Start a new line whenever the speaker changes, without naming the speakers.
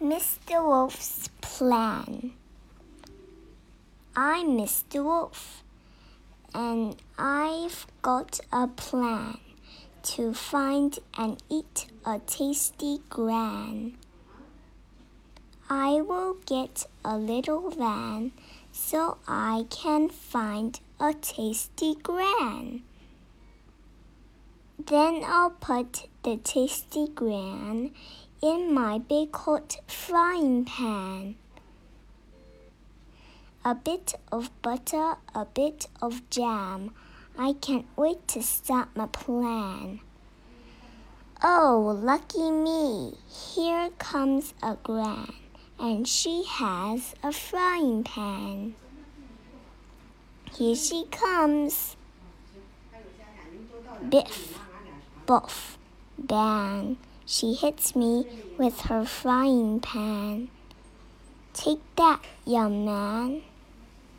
Mr. Wolf's Plan I'm Mr. Wolf, and I've got a plan to find and eat a tasty gran. I will get a little van so I can find a tasty gran. Then I'll put the tasty gran in my big hot frying pan. A bit of butter, a bit of jam. I can't wait to start my plan. Oh, lucky me! Here comes a gran, and she has a frying pan. Here she comes. Biff, boff, bang. She hits me with her frying pan. Take that, young man.